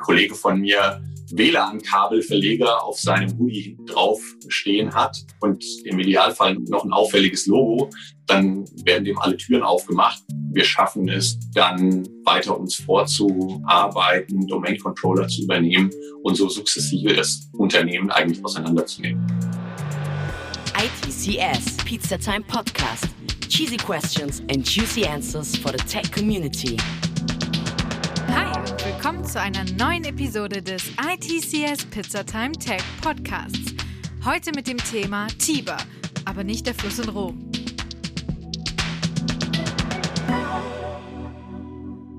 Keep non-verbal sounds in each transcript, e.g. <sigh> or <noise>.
Kollege von mir WLAN-Kabelverleger auf seinem Hoodie drauf stehen hat und im Idealfall noch ein auffälliges Logo, dann werden dem alle Türen aufgemacht. Wir schaffen es dann weiter uns vorzuarbeiten, Domain-Controller zu übernehmen und so sukzessive das Unternehmen eigentlich auseinanderzunehmen. ITCS Pizza Time Podcast. Cheesy questions and juicy answers for the tech community. Willkommen zu einer neuen Episode des ITCS Pizza Time Tech Podcasts. Heute mit dem Thema Tiber, aber nicht der Fluss in Rom.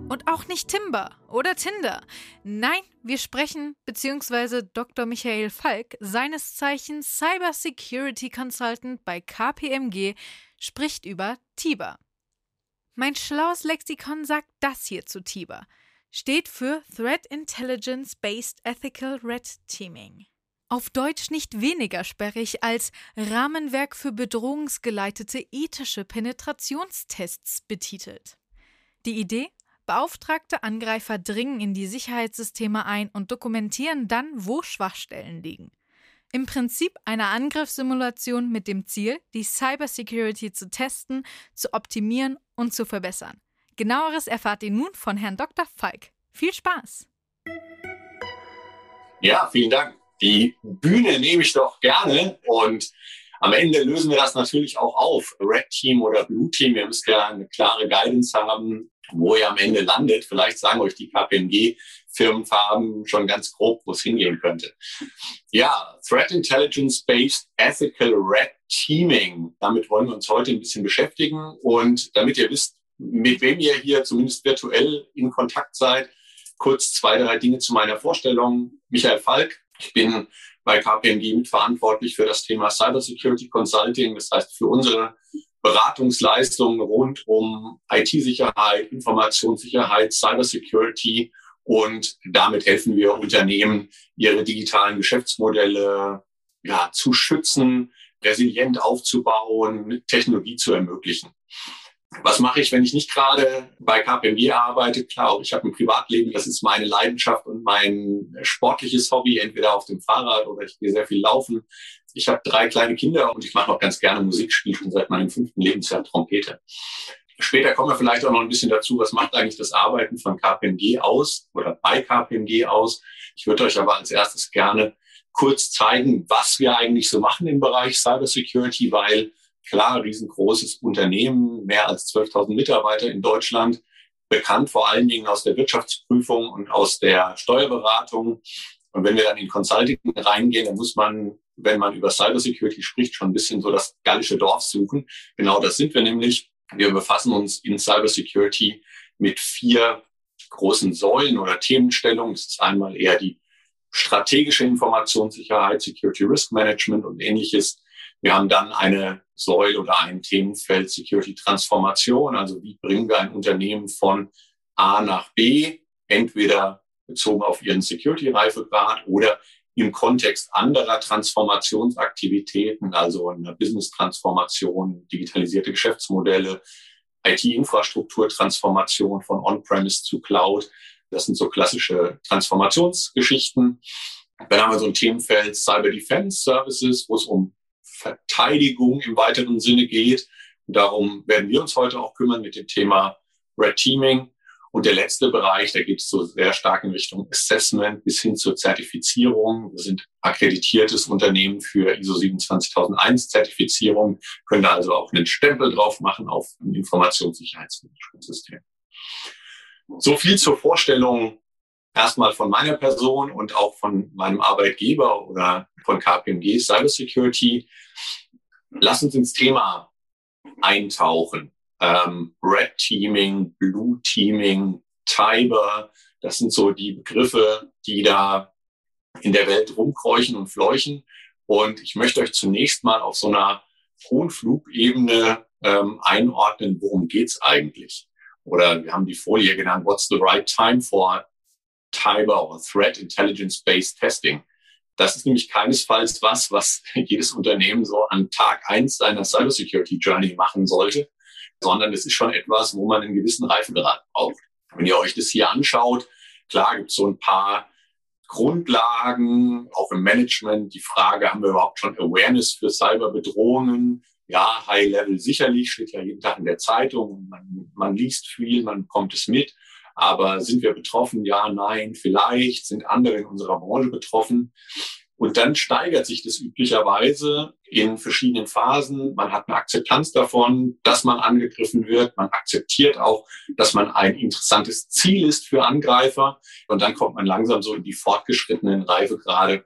Und auch nicht Timber oder Tinder. Nein, wir sprechen, beziehungsweise Dr. Michael Falk, seines Zeichens Cyber Security Consultant bei KPMG, spricht über Tiber. Mein schlaues Lexikon sagt das hier zu Tiber steht für Threat Intelligence Based Ethical Red Teaming. Auf Deutsch nicht weniger sperrig als Rahmenwerk für bedrohungsgeleitete ethische Penetrationstests betitelt. Die Idee? Beauftragte Angreifer dringen in die Sicherheitssysteme ein und dokumentieren dann, wo Schwachstellen liegen. Im Prinzip eine Angriffssimulation mit dem Ziel, die Cybersecurity zu testen, zu optimieren und zu verbessern. Genaueres erfahrt ihr nun von Herrn Dr. Falk. Viel Spaß! Ja, vielen Dank. Die Bühne nehme ich doch gerne und am Ende lösen wir das natürlich auch auf. Red Team oder Blue Team, ihr müsst ja eine klare Guidance haben, wo ihr am Ende landet. Vielleicht sagen euch die KPMG Firmenfarben schon ganz grob, wo es hingehen könnte. Ja, Threat Intelligence Based Ethical Red Teaming. Damit wollen wir uns heute ein bisschen beschäftigen. Und damit ihr wisst, mit wem ihr hier zumindest virtuell in Kontakt seid. Kurz zwei, drei Dinge zu meiner Vorstellung. Michael Falk. Ich bin bei KPMG mitverantwortlich für das Thema Cybersecurity Consulting. Das heißt, für unsere Beratungsleistungen rund um IT-Sicherheit, Informationssicherheit, Cybersecurity. Und damit helfen wir Unternehmen, ihre digitalen Geschäftsmodelle ja, zu schützen, resilient aufzubauen, Technologie zu ermöglichen. Was mache ich, wenn ich nicht gerade bei KPMG arbeite? Klar, ich habe ein Privatleben, das ist meine Leidenschaft und mein sportliches Hobby, entweder auf dem Fahrrad oder ich gehe sehr viel laufen. Ich habe drei kleine Kinder und ich mache auch ganz gerne Musik, spiele schon seit meinem fünften Lebensjahr Trompete. Später kommen wir vielleicht auch noch ein bisschen dazu, was macht eigentlich das Arbeiten von KPMG aus oder bei KPMG aus. Ich würde euch aber als erstes gerne kurz zeigen, was wir eigentlich so machen im Bereich Cybersecurity, weil klar, riesengroßes Unternehmen, mehr als 12.000 Mitarbeiter in Deutschland, bekannt vor allen Dingen aus der Wirtschaftsprüfung und aus der Steuerberatung. Und wenn wir dann in Consulting reingehen, dann muss man, wenn man über Cybersecurity spricht, schon ein bisschen so das gallische Dorf suchen. Genau das sind wir nämlich. Wir befassen uns in Cybersecurity mit vier großen Säulen oder Themenstellungen. Das ist einmal eher die strategische Informationssicherheit, Security Risk Management und ähnliches. Wir haben dann eine Säule oder ein Themenfeld Security Transformation. Also wie bringen wir ein Unternehmen von A nach B, entweder bezogen auf ihren Security-Reifegrad oder im Kontext anderer Transformationsaktivitäten, also eine Business-Transformation, digitalisierte Geschäftsmodelle, IT-Infrastruktur-Transformation von On-Premise zu Cloud. Das sind so klassische Transformationsgeschichten. Dann haben wir so ein Themenfeld Cyber Defense Services, wo es um Verteidigung im weiteren Sinne geht. Und darum werden wir uns heute auch kümmern mit dem Thema Red Teaming. Und der letzte Bereich, der geht so sehr stark in Richtung Assessment bis hin zur Zertifizierung. Wir sind akkreditiertes Unternehmen für ISO 27001 Zertifizierung, können da also auch einen Stempel drauf machen auf ein Informationssicherheitsmanagementsystem. So viel zur Vorstellung erstmal von meiner Person und auch von meinem Arbeitgeber oder von KPMG Cybersecurity. Lass uns ins Thema eintauchen. Ähm, Red Teaming, Blue Teaming, Tiber, das sind so die Begriffe, die da in der Welt rumkräuchen und fleuchen. Und ich möchte euch zunächst mal auf so einer hohen Flugebene ähm, einordnen, worum geht's eigentlich? Oder wir haben die Folie genannt, what's the right time for Tiber oder Threat Intelligence Based Testing? Das ist nämlich keinesfalls was, was <laughs> jedes Unternehmen so an Tag eins seiner Cybersecurity Journey machen sollte, sondern es ist schon etwas, wo man einen gewissen Reifegrad braucht. Wenn ihr euch das hier anschaut, klar gibt es so ein paar Grundlagen, auch im Management, die Frage, haben wir überhaupt schon Awareness für Cyberbedrohungen? Ja, High Level sicherlich, steht ja jeden Tag in der Zeitung, man, man liest viel, man bekommt es mit. Aber sind wir betroffen? Ja, nein, vielleicht. Sind andere in unserer Branche betroffen? Und dann steigert sich das üblicherweise in verschiedenen Phasen. Man hat eine Akzeptanz davon, dass man angegriffen wird. Man akzeptiert auch, dass man ein interessantes Ziel ist für Angreifer. Und dann kommt man langsam so in die fortgeschrittenen Reifegrade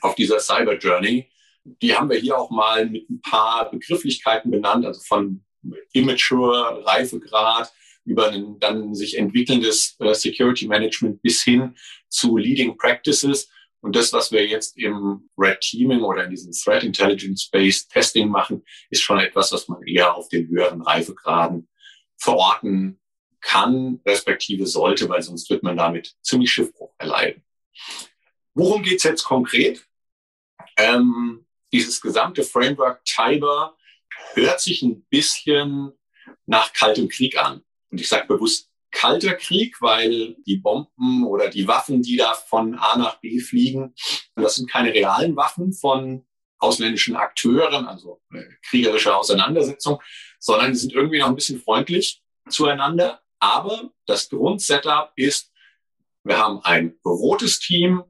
auf dieser Cyber Journey. Die haben wir hier auch mal mit ein paar Begrifflichkeiten benannt, also von Immature, Reifegrad über ein dann sich entwickelndes äh, Security Management bis hin zu Leading Practices. Und das, was wir jetzt im Red Teaming oder in diesem Threat Intelligence Based Testing machen, ist schon etwas, was man eher auf den höheren Reifegraden verorten kann, respektive sollte, weil sonst wird man damit ziemlich Schiffbruch erleiden. Worum geht's jetzt konkret? Ähm, dieses gesamte Framework Tiber hört sich ein bisschen nach kaltem Krieg an. Und ich sage bewusst kalter Krieg, weil die Bomben oder die Waffen, die da von A nach B fliegen, das sind keine realen Waffen von ausländischen Akteuren, also kriegerische Auseinandersetzung, sondern die sind irgendwie noch ein bisschen freundlich zueinander. Aber das Grundsetup ist, wir haben ein rotes Team,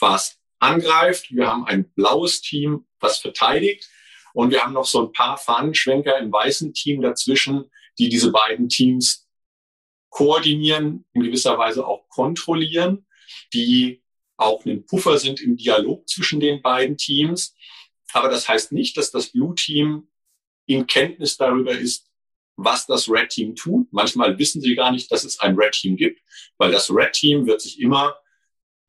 was angreift, wir haben ein blaues Team, was verteidigt und wir haben noch so ein paar Fahnenschwenker im weißen Team dazwischen, die diese beiden Teams koordinieren, in gewisser Weise auch kontrollieren, die auch ein Puffer sind im Dialog zwischen den beiden Teams. Aber das heißt nicht, dass das Blue Team in Kenntnis darüber ist, was das Red Team tut. Manchmal wissen sie gar nicht, dass es ein Red Team gibt, weil das Red Team wird sich immer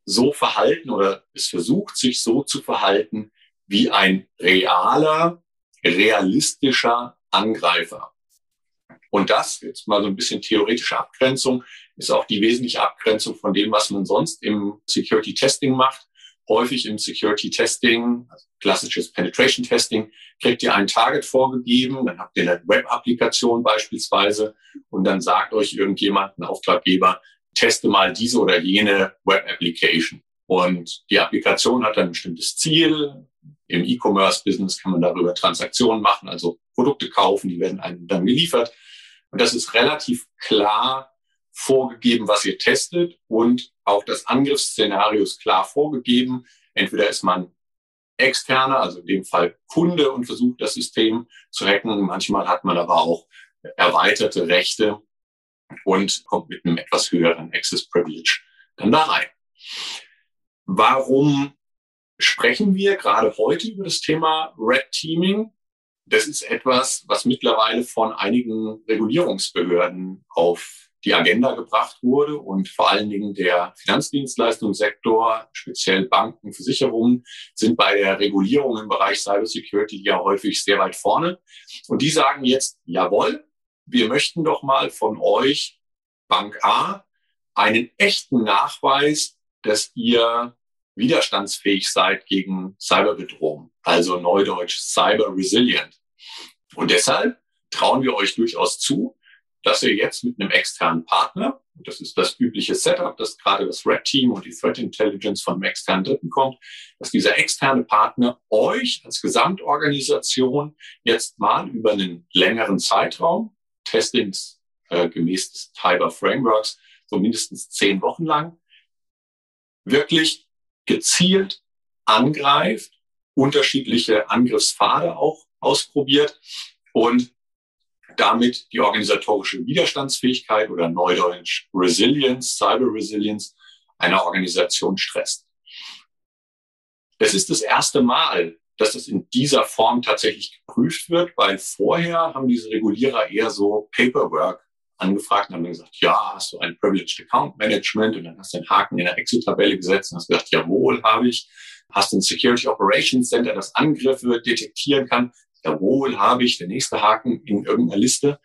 so verhalten oder es versucht, sich so zu verhalten wie ein realer, realistischer Angreifer. Und das, jetzt mal so ein bisschen theoretische Abgrenzung, ist auch die wesentliche Abgrenzung von dem, was man sonst im Security Testing macht. Häufig im Security Testing, also klassisches Penetration Testing, kriegt ihr ein Target vorgegeben, dann habt ihr eine Web-Applikation beispielsweise und dann sagt euch irgendjemand, ein Auftraggeber, teste mal diese oder jene Web-Application. Und die Applikation hat ein bestimmtes Ziel. Im E-Commerce-Business kann man darüber Transaktionen machen, also Produkte kaufen, die werden einem dann geliefert. Und das ist relativ klar vorgegeben, was ihr testet und auch das Angriffsszenario ist klar vorgegeben. Entweder ist man externer, also in dem Fall Kunde und versucht das System zu hacken. Manchmal hat man aber auch erweiterte Rechte und kommt mit einem etwas höheren Access Privilege dann da rein. Warum sprechen wir gerade heute über das Thema Red Teaming? Das ist etwas, was mittlerweile von einigen Regulierungsbehörden auf die Agenda gebracht wurde und vor allen Dingen der Finanzdienstleistungssektor, speziell Banken, Versicherungen, sind bei der Regulierung im Bereich Cybersecurity ja häufig sehr weit vorne. Und die sagen jetzt, jawohl, wir möchten doch mal von euch, Bank A, einen echten Nachweis, dass ihr widerstandsfähig seid gegen Cyberbedrohung, also neudeutsch Cyber Resilient. Und deshalb trauen wir euch durchaus zu, dass ihr jetzt mit einem externen Partner, das ist das übliche Setup, dass gerade das Red Team und die Threat Intelligence von einem externen Dritten kommt, dass dieser externe Partner euch als Gesamtorganisation jetzt mal über einen längeren Zeitraum, Testings äh, gemäß des Tiber Frameworks, so mindestens zehn Wochen lang, wirklich gezielt angreift, unterschiedliche Angriffspfade auch ausprobiert und damit die organisatorische Widerstandsfähigkeit oder neudeutsch Resilience, Cyber Resilience einer Organisation stresst. Es ist das erste Mal, dass das in dieser Form tatsächlich geprüft wird, weil vorher haben diese Regulierer eher so Paperwork angefragt und haben gesagt, ja, hast du ein Privileged Account Management und dann hast du einen Haken in der Excel-Tabelle gesetzt und hast gesagt, jawohl, habe ich. Hast du ein Security Operations Center, das Angriffe detektieren kann? Jawohl, habe ich, der nächste Haken in irgendeiner Liste.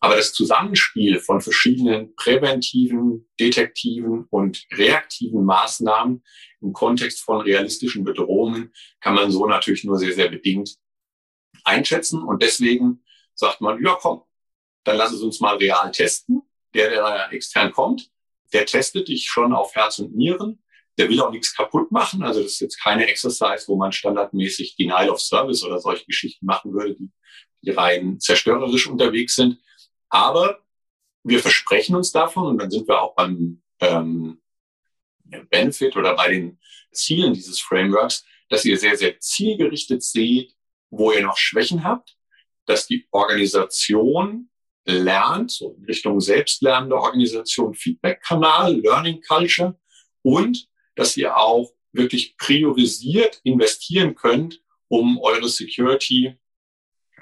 Aber das Zusammenspiel von verschiedenen präventiven, detektiven und reaktiven Maßnahmen im Kontext von realistischen Bedrohungen kann man so natürlich nur sehr, sehr bedingt einschätzen. Und deswegen sagt man, ja, komm, dann lass es uns mal real testen. Der, der extern kommt, der testet dich schon auf Herz und Nieren. Der will auch nichts kaputt machen. Also das ist jetzt keine Exercise, wo man standardmäßig Denial of Service oder solche Geschichten machen würde, die, die rein zerstörerisch unterwegs sind. Aber wir versprechen uns davon und dann sind wir auch beim ähm, Benefit oder bei den Zielen dieses Frameworks, dass ihr sehr, sehr zielgerichtet seht, wo ihr noch Schwächen habt, dass die Organisation lernt, so in Richtung selbstlernende Organisation, Feedback-Kanal, Learning Culture und dass ihr auch wirklich priorisiert investieren könnt, um eure Security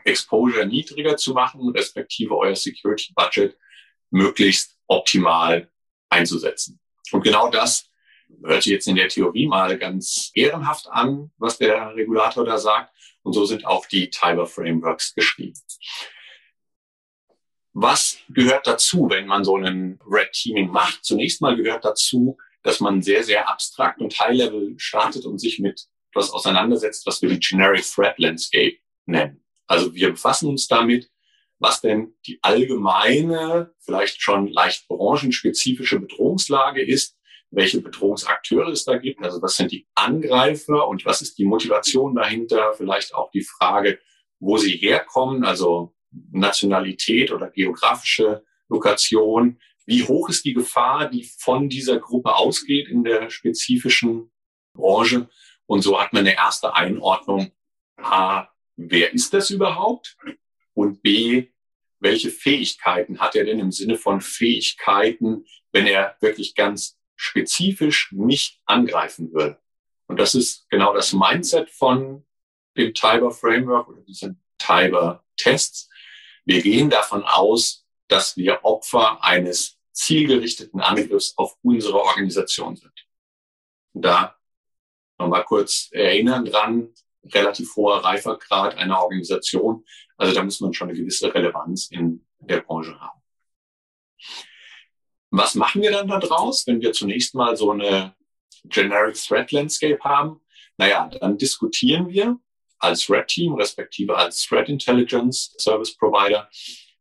Exposure niedriger zu machen, respektive euer Security Budget möglichst optimal einzusetzen. Und genau das hört sich jetzt in der Theorie mal ganz ehrenhaft an, was der Regulator da sagt. Und so sind auch die Tiber Frameworks geschrieben. Was gehört dazu, wenn man so einen Red Teaming macht? Zunächst mal gehört dazu, dass man sehr, sehr abstrakt und High-Level startet und sich mit etwas auseinandersetzt, was wir die Generic Threat Landscape nennen. Also wir befassen uns damit, was denn die allgemeine, vielleicht schon leicht branchenspezifische Bedrohungslage ist, welche Bedrohungsakteure es da gibt, also was sind die Angreifer und was ist die Motivation dahinter, vielleicht auch die Frage, wo sie herkommen, also Nationalität oder geografische Lokation. Wie hoch ist die Gefahr, die von dieser Gruppe ausgeht in der spezifischen Branche? Und so hat man eine erste Einordnung. A, wer ist das überhaupt? Und B, welche Fähigkeiten hat er denn im Sinne von Fähigkeiten, wenn er wirklich ganz spezifisch nicht angreifen würde? Und das ist genau das Mindset von dem Tiber Framework oder diesen Tiber Tests. Wir gehen davon aus, dass wir Opfer eines zielgerichteten Angriffs auf unsere Organisation sind. Und da nochmal kurz erinnern dran, relativ hoher Reifergrad einer Organisation. Also da muss man schon eine gewisse Relevanz in der Branche haben. Was machen wir dann da draus, wenn wir zunächst mal so eine Generic Threat Landscape haben? Naja, dann diskutieren wir als Red Team, respektive als Threat Intelligence Service Provider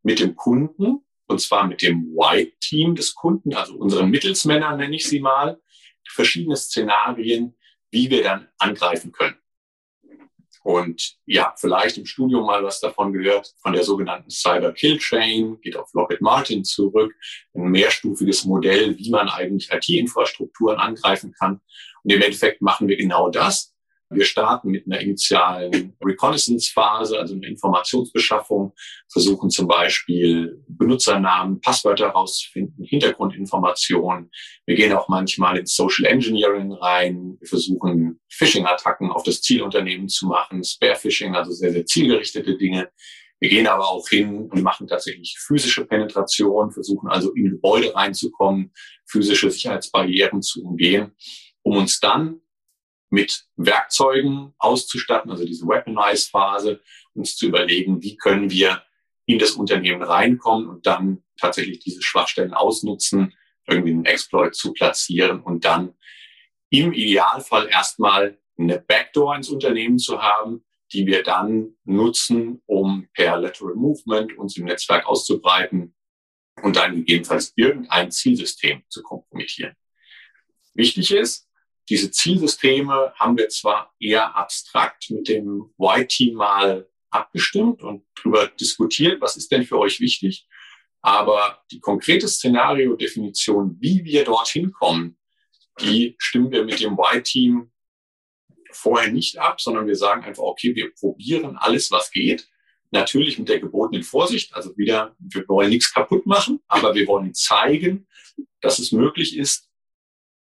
mit dem Kunden, und zwar mit dem White Team des Kunden, also unseren Mittelsmänner nenne ich sie mal, verschiedene Szenarien, wie wir dann angreifen können. Und ja, vielleicht im Studium mal was davon gehört, von der sogenannten Cyber Kill Chain, geht auf Lockheed Martin zurück, ein mehrstufiges Modell, wie man eigentlich IT-Infrastrukturen angreifen kann. Und im Endeffekt machen wir genau das. Wir starten mit einer initialen Reconnaissance-Phase, also einer Informationsbeschaffung, versuchen zum Beispiel Benutzernamen, Passwörter herauszufinden, Hintergrundinformationen. Wir gehen auch manchmal ins Social Engineering rein. Wir versuchen Phishing-Attacken auf das Zielunternehmen zu machen, Spare-Phishing, also sehr, sehr zielgerichtete Dinge. Wir gehen aber auch hin und machen tatsächlich physische Penetration, versuchen also in Gebäude reinzukommen, physische Sicherheitsbarrieren zu umgehen, um uns dann mit Werkzeugen auszustatten, also diese Weaponize-Phase, uns zu überlegen, wie können wir in das Unternehmen reinkommen und dann tatsächlich diese Schwachstellen ausnutzen, irgendwie einen Exploit zu platzieren und dann im Idealfall erstmal eine Backdoor ins Unternehmen zu haben, die wir dann nutzen, um per Lateral Movement uns im Netzwerk auszubreiten und dann gegebenenfalls irgendein Zielsystem zu kompromittieren. Wichtig ist, diese Zielsysteme haben wir zwar eher abstrakt mit dem Y-Team mal abgestimmt und darüber diskutiert, was ist denn für euch wichtig, aber die konkrete Szenario-Definition, wie wir dorthin kommen, die stimmen wir mit dem Y-Team vorher nicht ab, sondern wir sagen einfach, okay, wir probieren alles, was geht. Natürlich mit der gebotenen Vorsicht. Also wieder, wir wollen nichts kaputt machen, aber wir wollen zeigen, dass es möglich ist,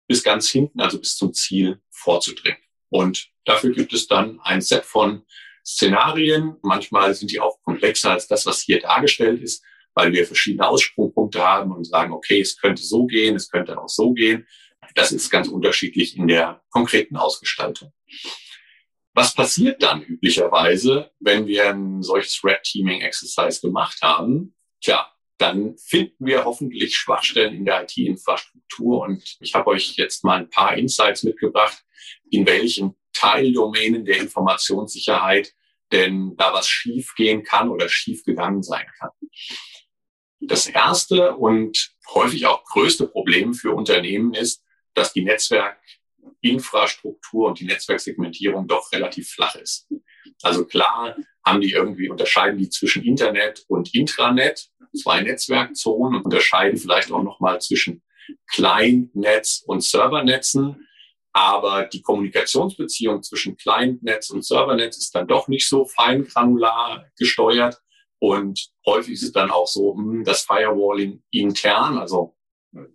bis ganz hinten, also bis zum Ziel vorzudringen. Und dafür gibt es dann ein Set von Szenarien. Manchmal sind die auch komplexer als das, was hier dargestellt ist, weil wir verschiedene Aussprungpunkte haben und sagen, okay, es könnte so gehen, es könnte auch so gehen. Das ist ganz unterschiedlich in der konkreten Ausgestaltung. Was passiert dann üblicherweise, wenn wir ein solches Red Teaming Exercise gemacht haben? Tja, dann finden wir hoffentlich Schwachstellen in der IT-Infrastruktur. Und ich habe euch jetzt mal ein paar Insights mitgebracht, in welchen Teildomänen der Informationssicherheit denn da was schiefgehen kann oder schiefgegangen sein kann. Das erste und häufig auch größte Problem für Unternehmen ist, dass die Netzwerk Infrastruktur und die Netzwerksegmentierung doch relativ flach ist. Also klar haben die irgendwie, unterscheiden die zwischen Internet und Intranet, zwei Netzwerkzonen und unterscheiden vielleicht auch nochmal zwischen Client-Netz und Servernetzen. Aber die Kommunikationsbeziehung zwischen Client-Netz und Servernetz ist dann doch nicht so fein granular gesteuert. Und häufig ist es dann auch so, hm, das Firewalling intern, also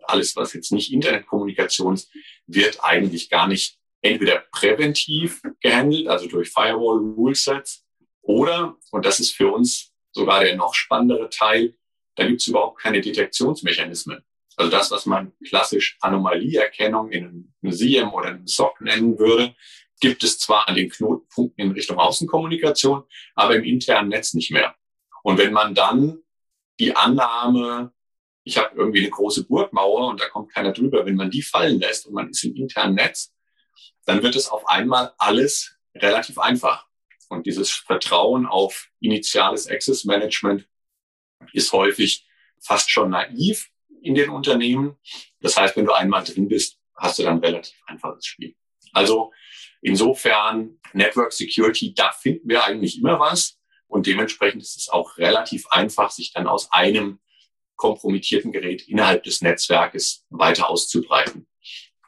alles, was jetzt nicht Internetkommunikation ist, wird eigentlich gar nicht entweder präventiv gehandelt, also durch Firewall-Rulesets, oder, und das ist für uns sogar der noch spannendere Teil, da gibt es überhaupt keine Detektionsmechanismen. Also das, was man klassisch Anomalieerkennung in einem SIEM oder einem SOC nennen würde, gibt es zwar an den Knotenpunkten in Richtung Außenkommunikation, aber im internen Netz nicht mehr. Und wenn man dann die Annahme, ich habe irgendwie eine große Burgmauer und da kommt keiner drüber, wenn man die fallen lässt und man ist im internen Netz, dann wird es auf einmal alles relativ einfach. Und dieses Vertrauen auf initiales Access Management ist häufig fast schon naiv in den Unternehmen. Das heißt, wenn du einmal drin bist, hast du dann relativ einfaches Spiel. Also insofern Network Security, da finden wir eigentlich immer was. Und dementsprechend ist es auch relativ einfach, sich dann aus einem kompromittierten Gerät innerhalb des Netzwerkes weiter auszubreiten.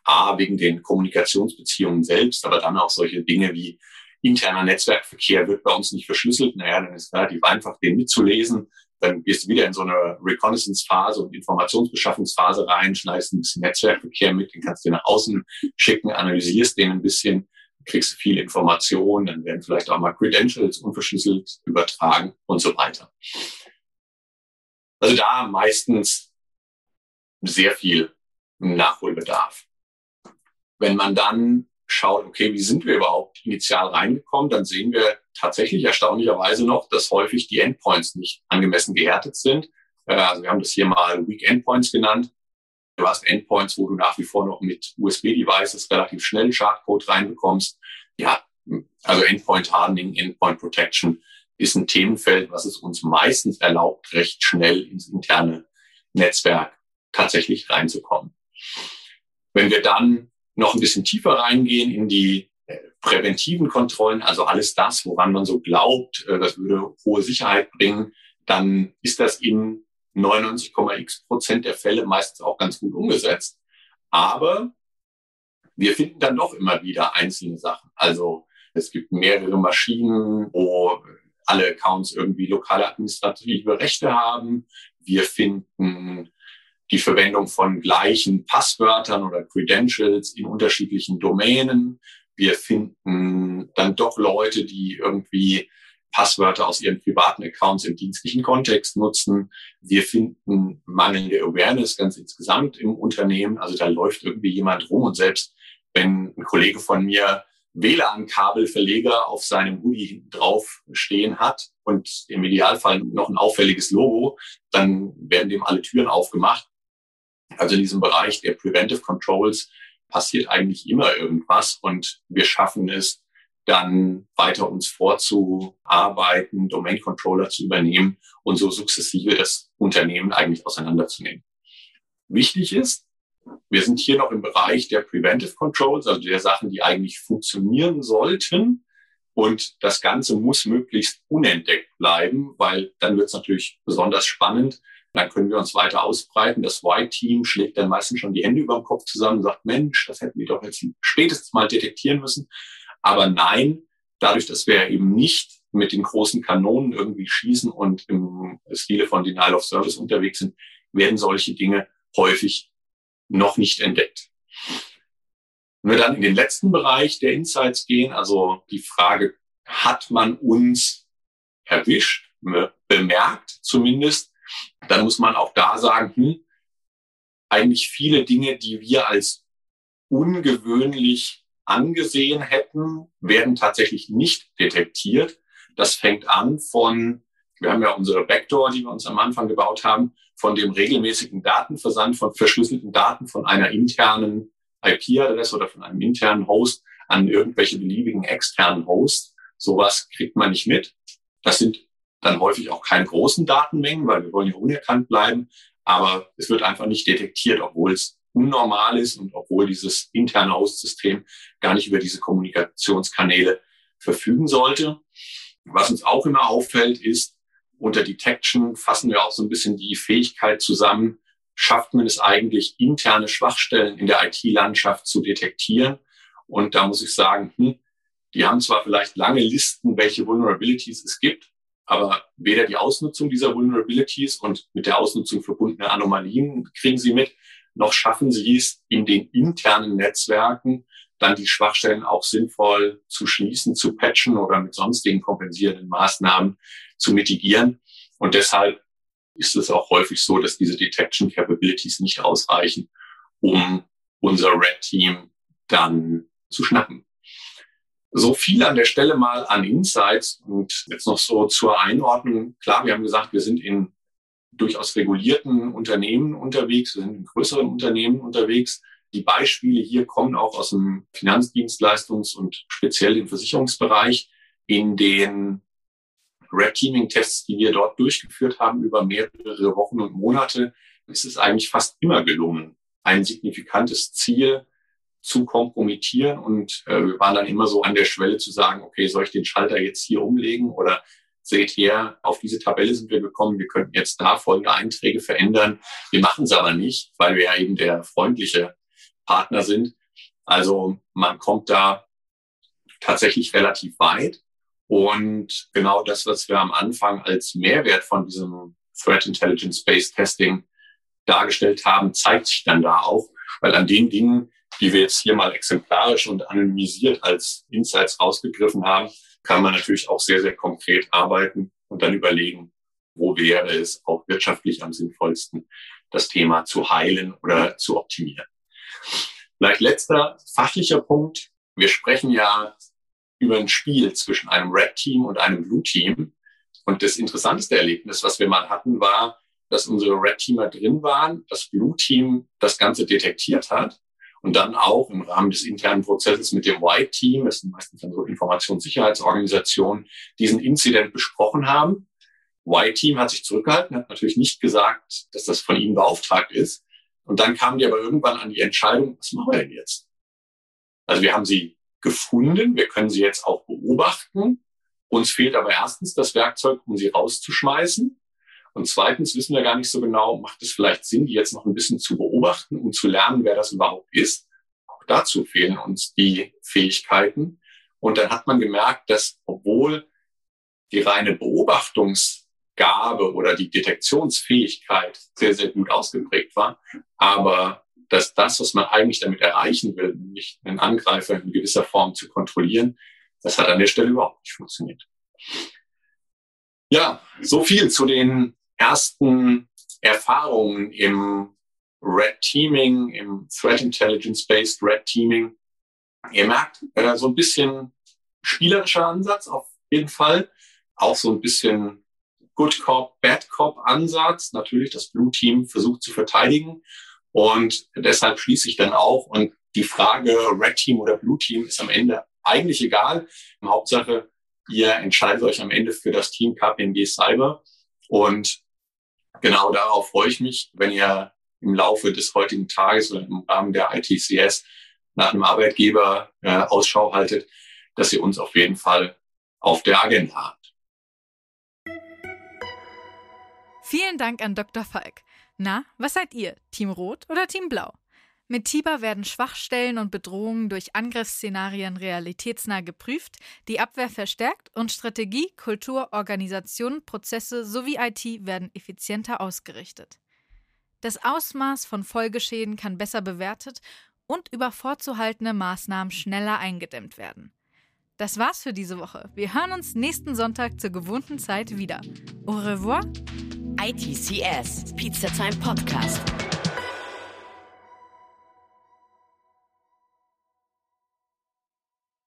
A, wegen den Kommunikationsbeziehungen selbst, aber dann auch solche Dinge wie interner Netzwerkverkehr wird bei uns nicht verschlüsselt. Naja, dann ist es relativ einfach, den mitzulesen. Dann gehst du wieder in so eine Reconnaissance-Phase und Informationsbeschaffungsphase rein, schneidest ein bisschen Netzwerkverkehr mit, den kannst du nach außen schicken, analysierst den ein bisschen, kriegst du viel Information, dann werden vielleicht auch mal Credentials unverschlüsselt übertragen und so weiter. Also da meistens sehr viel Nachholbedarf. Wenn man dann schaut, okay, wie sind wir überhaupt initial reingekommen, dann sehen wir tatsächlich erstaunlicherweise noch, dass häufig die Endpoints nicht angemessen gehärtet sind. Äh, also wir haben das hier mal Weak Endpoints genannt. Du hast Endpoints, wo du nach wie vor noch mit USB-Devices relativ schnell Schadcode reinbekommst. Ja, also Endpoint Hardening, Endpoint Protection ist ein Themenfeld, was es uns meistens erlaubt, recht schnell ins interne Netzwerk tatsächlich reinzukommen. Wenn wir dann noch ein bisschen tiefer reingehen in die äh, präventiven Kontrollen, also alles das, woran man so glaubt, äh, das würde hohe Sicherheit bringen, dann ist das in 99,x Prozent der Fälle meistens auch ganz gut umgesetzt. Aber wir finden dann doch immer wieder einzelne Sachen. Also es gibt mehrere Maschinen, wo alle Accounts irgendwie lokale administrative Rechte haben. Wir finden die Verwendung von gleichen Passwörtern oder Credentials in unterschiedlichen Domänen. Wir finden dann doch Leute, die irgendwie Passwörter aus ihren privaten Accounts im dienstlichen Kontext nutzen. Wir finden mangelnde Awareness ganz insgesamt im Unternehmen. Also da läuft irgendwie jemand rum und selbst wenn ein Kollege von mir WLAN-Kabelverleger auf seinem Hoodie hinten drauf stehen hat und im Idealfall noch ein auffälliges Logo, dann werden dem alle Türen aufgemacht. Also in diesem Bereich der Preventive Controls passiert eigentlich immer irgendwas und wir schaffen es dann weiter uns vorzuarbeiten, Domain Controller zu übernehmen und so sukzessive das Unternehmen eigentlich auseinanderzunehmen. Wichtig ist, wir sind hier noch im Bereich der Preventive Controls, also der Sachen, die eigentlich funktionieren sollten. Und das Ganze muss möglichst unentdeckt bleiben, weil dann wird es natürlich besonders spannend, dann können wir uns weiter ausbreiten. Das White-Team schlägt dann meistens schon die Hände über dem Kopf zusammen und sagt, Mensch, das hätten wir doch jetzt spätestens mal detektieren müssen. Aber nein, dadurch, dass wir eben nicht mit den großen Kanonen irgendwie schießen und im Stile von Denial of Service unterwegs sind, werden solche Dinge häufig noch nicht entdeckt. Wenn wir dann in den letzten Bereich der Insights gehen, also die Frage, hat man uns erwischt, bemerkt zumindest, dann muss man auch da sagen, hm, eigentlich viele Dinge, die wir als ungewöhnlich angesehen hätten, werden tatsächlich nicht detektiert. Das fängt an von, wir haben ja unsere Backdoor, die wir uns am Anfang gebaut haben, von dem regelmäßigen Datenversand von verschlüsselten Daten von einer internen IP-Adresse oder von einem internen Host an irgendwelche beliebigen externen Hosts. Sowas kriegt man nicht mit. Das sind dann häufig auch keine großen Datenmengen, weil wir wollen ja unerkannt bleiben. Aber es wird einfach nicht detektiert, obwohl es unnormal ist und obwohl dieses interne Host-System gar nicht über diese Kommunikationskanäle verfügen sollte. Was uns auch immer auffällt, ist, unter Detection fassen wir auch so ein bisschen die Fähigkeit zusammen, schafft man es eigentlich, interne Schwachstellen in der IT-Landschaft zu detektieren. Und da muss ich sagen, hm, die haben zwar vielleicht lange Listen, welche Vulnerabilities es gibt, aber weder die Ausnutzung dieser Vulnerabilities und mit der Ausnutzung verbundene Anomalien kriegen sie mit, noch schaffen sie es in den internen Netzwerken dann die Schwachstellen auch sinnvoll zu schließen, zu patchen oder mit sonstigen kompensierenden Maßnahmen zu mitigieren. Und deshalb ist es auch häufig so, dass diese Detection Capabilities nicht ausreichen, um unser Red Team dann zu schnappen. So viel an der Stelle mal an Insights und jetzt noch so zur Einordnung. Klar, wir haben gesagt, wir sind in durchaus regulierten Unternehmen unterwegs, wir sind in größeren Unternehmen unterwegs. Die Beispiele hier kommen auch aus dem Finanzdienstleistungs- und speziell im Versicherungsbereich. In den Red Teaming Tests, die wir dort durchgeführt haben über mehrere Wochen und Monate, ist es eigentlich fast immer gelungen, ein signifikantes Ziel zu kompromittieren. Und äh, wir waren dann immer so an der Schwelle zu sagen, okay, soll ich den Schalter jetzt hier umlegen oder seht her, auf diese Tabelle sind wir gekommen, wir könnten jetzt da folgende Einträge verändern. Wir machen es aber nicht, weil wir ja eben der freundliche Partner sind. Also man kommt da tatsächlich relativ weit. Und genau das, was wir am Anfang als Mehrwert von diesem Threat Intelligence Based Testing dargestellt haben, zeigt sich dann da auch, weil an den Dingen, die wir jetzt hier mal exemplarisch und anonymisiert als Insights rausgegriffen haben, kann man natürlich auch sehr, sehr konkret arbeiten und dann überlegen, wo wäre es auch wirtschaftlich am sinnvollsten, das Thema zu heilen oder zu optimieren. Vielleicht letzter fachlicher Punkt. Wir sprechen ja über ein Spiel zwischen einem Red Team und einem Blue Team. Und das interessanteste Erlebnis, was wir mal hatten, war, dass unsere Red Teamer drin waren, das Blue Team das Ganze detektiert hat und dann auch im Rahmen des internen Prozesses mit dem White Team, das sind meistens dann so Informationssicherheitsorganisationen, diesen Incident besprochen haben. White Team hat sich zurückgehalten, hat natürlich nicht gesagt, dass das von ihnen beauftragt ist. Und dann kamen die aber irgendwann an die Entscheidung, was machen wir denn jetzt? Also wir haben sie gefunden. Wir können sie jetzt auch beobachten. Uns fehlt aber erstens das Werkzeug, um sie rauszuschmeißen. Und zweitens wissen wir gar nicht so genau, macht es vielleicht Sinn, die jetzt noch ein bisschen zu beobachten, um zu lernen, wer das überhaupt ist. Auch dazu fehlen uns die Fähigkeiten. Und dann hat man gemerkt, dass obwohl die reine Beobachtungsgabe oder die Detektionsfähigkeit sehr, sehr gut ausgeprägt war, aber dass das, was man eigentlich damit erreichen will, nämlich einen Angreifer in gewisser Form zu kontrollieren, das hat an der Stelle überhaupt nicht funktioniert. Ja, so viel zu den ersten Erfahrungen im Red Teaming, im Threat Intelligence Based Red Teaming. Ihr merkt, äh, so ein bisschen spielerischer Ansatz auf jeden Fall. Auch so ein bisschen Good Cop, Bad Cop Ansatz. Natürlich das Blue Team versucht zu verteidigen und deshalb schließe ich dann auch. Und die Frage Red Team oder Blue Team ist am Ende eigentlich egal. Hauptsache, ihr entscheidet euch am Ende für das Team KPMG Cyber. Und genau darauf freue ich mich, wenn ihr im Laufe des heutigen Tages oder im Rahmen der ITCS nach einem Arbeitgeber äh, Ausschau haltet, dass ihr uns auf jeden Fall auf der Agenda habt. Vielen Dank an Dr. Falk. Na, was seid ihr? Team Rot oder Team Blau? Mit TIBA werden Schwachstellen und Bedrohungen durch Angriffsszenarien realitätsnah geprüft, die Abwehr verstärkt und Strategie, Kultur, Organisation, Prozesse sowie IT werden effizienter ausgerichtet. Das Ausmaß von Folgeschäden kann besser bewertet und über vorzuhaltende Maßnahmen schneller eingedämmt werden. Das war's für diese Woche. Wir hören uns nächsten Sonntag zur gewohnten Zeit wieder. Au revoir. ITCS, Pizza Time Podcast.